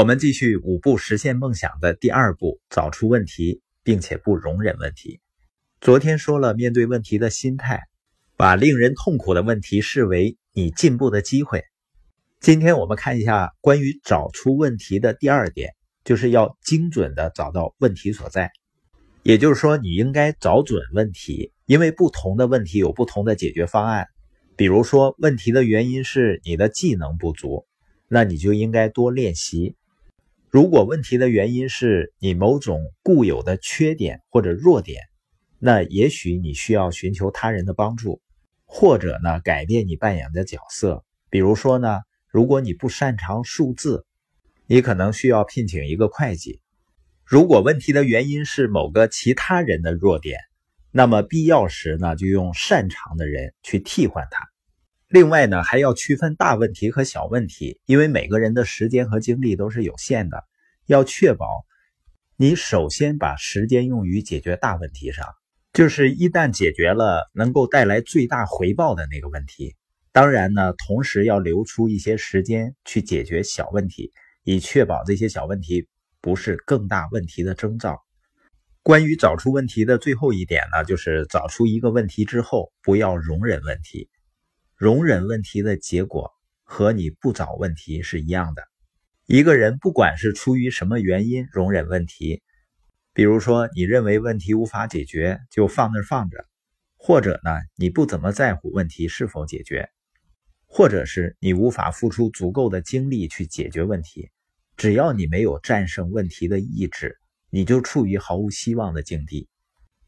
我们继续五步实现梦想的第二步：找出问题，并且不容忍问题。昨天说了面对问题的心态，把令人痛苦的问题视为你进步的机会。今天我们看一下关于找出问题的第二点，就是要精准的找到问题所在。也就是说，你应该找准问题，因为不同的问题有不同的解决方案。比如说，问题的原因是你的技能不足，那你就应该多练习。如果问题的原因是你某种固有的缺点或者弱点，那也许你需要寻求他人的帮助，或者呢改变你扮演的角色。比如说呢，如果你不擅长数字，你可能需要聘请一个会计。如果问题的原因是某个其他人的弱点，那么必要时呢就用擅长的人去替换他。另外呢，还要区分大问题和小问题，因为每个人的时间和精力都是有限的，要确保你首先把时间用于解决大问题上，就是一旦解决了能够带来最大回报的那个问题。当然呢，同时要留出一些时间去解决小问题，以确保这些小问题不是更大问题的征兆。关于找出问题的最后一点呢，就是找出一个问题之后，不要容忍问题。容忍问题的结果和你不找问题是一样的。一个人不管是出于什么原因容忍问题，比如说你认为问题无法解决就放那放着，或者呢你不怎么在乎问题是否解决，或者是你无法付出足够的精力去解决问题，只要你没有战胜问题的意志，你就处于毫无希望的境地。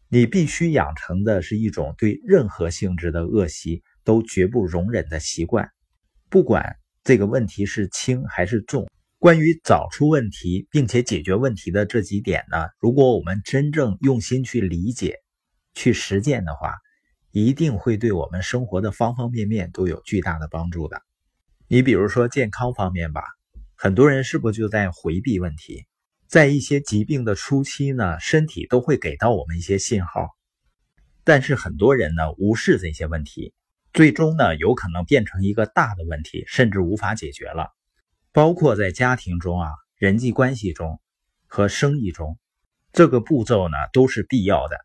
你必须养成的是一种对任何性质的恶习。都绝不容忍的习惯，不管这个问题是轻还是重。关于找出问题并且解决问题的这几点呢，如果我们真正用心去理解、去实践的话，一定会对我们生活的方方面面都有巨大的帮助的。你比如说健康方面吧，很多人是不是就在回避问题？在一些疾病的初期呢，身体都会给到我们一些信号，但是很多人呢无视这些问题。最终呢，有可能变成一个大的问题，甚至无法解决了。包括在家庭中啊、人际关系中和生意中，这个步骤呢都是必要的。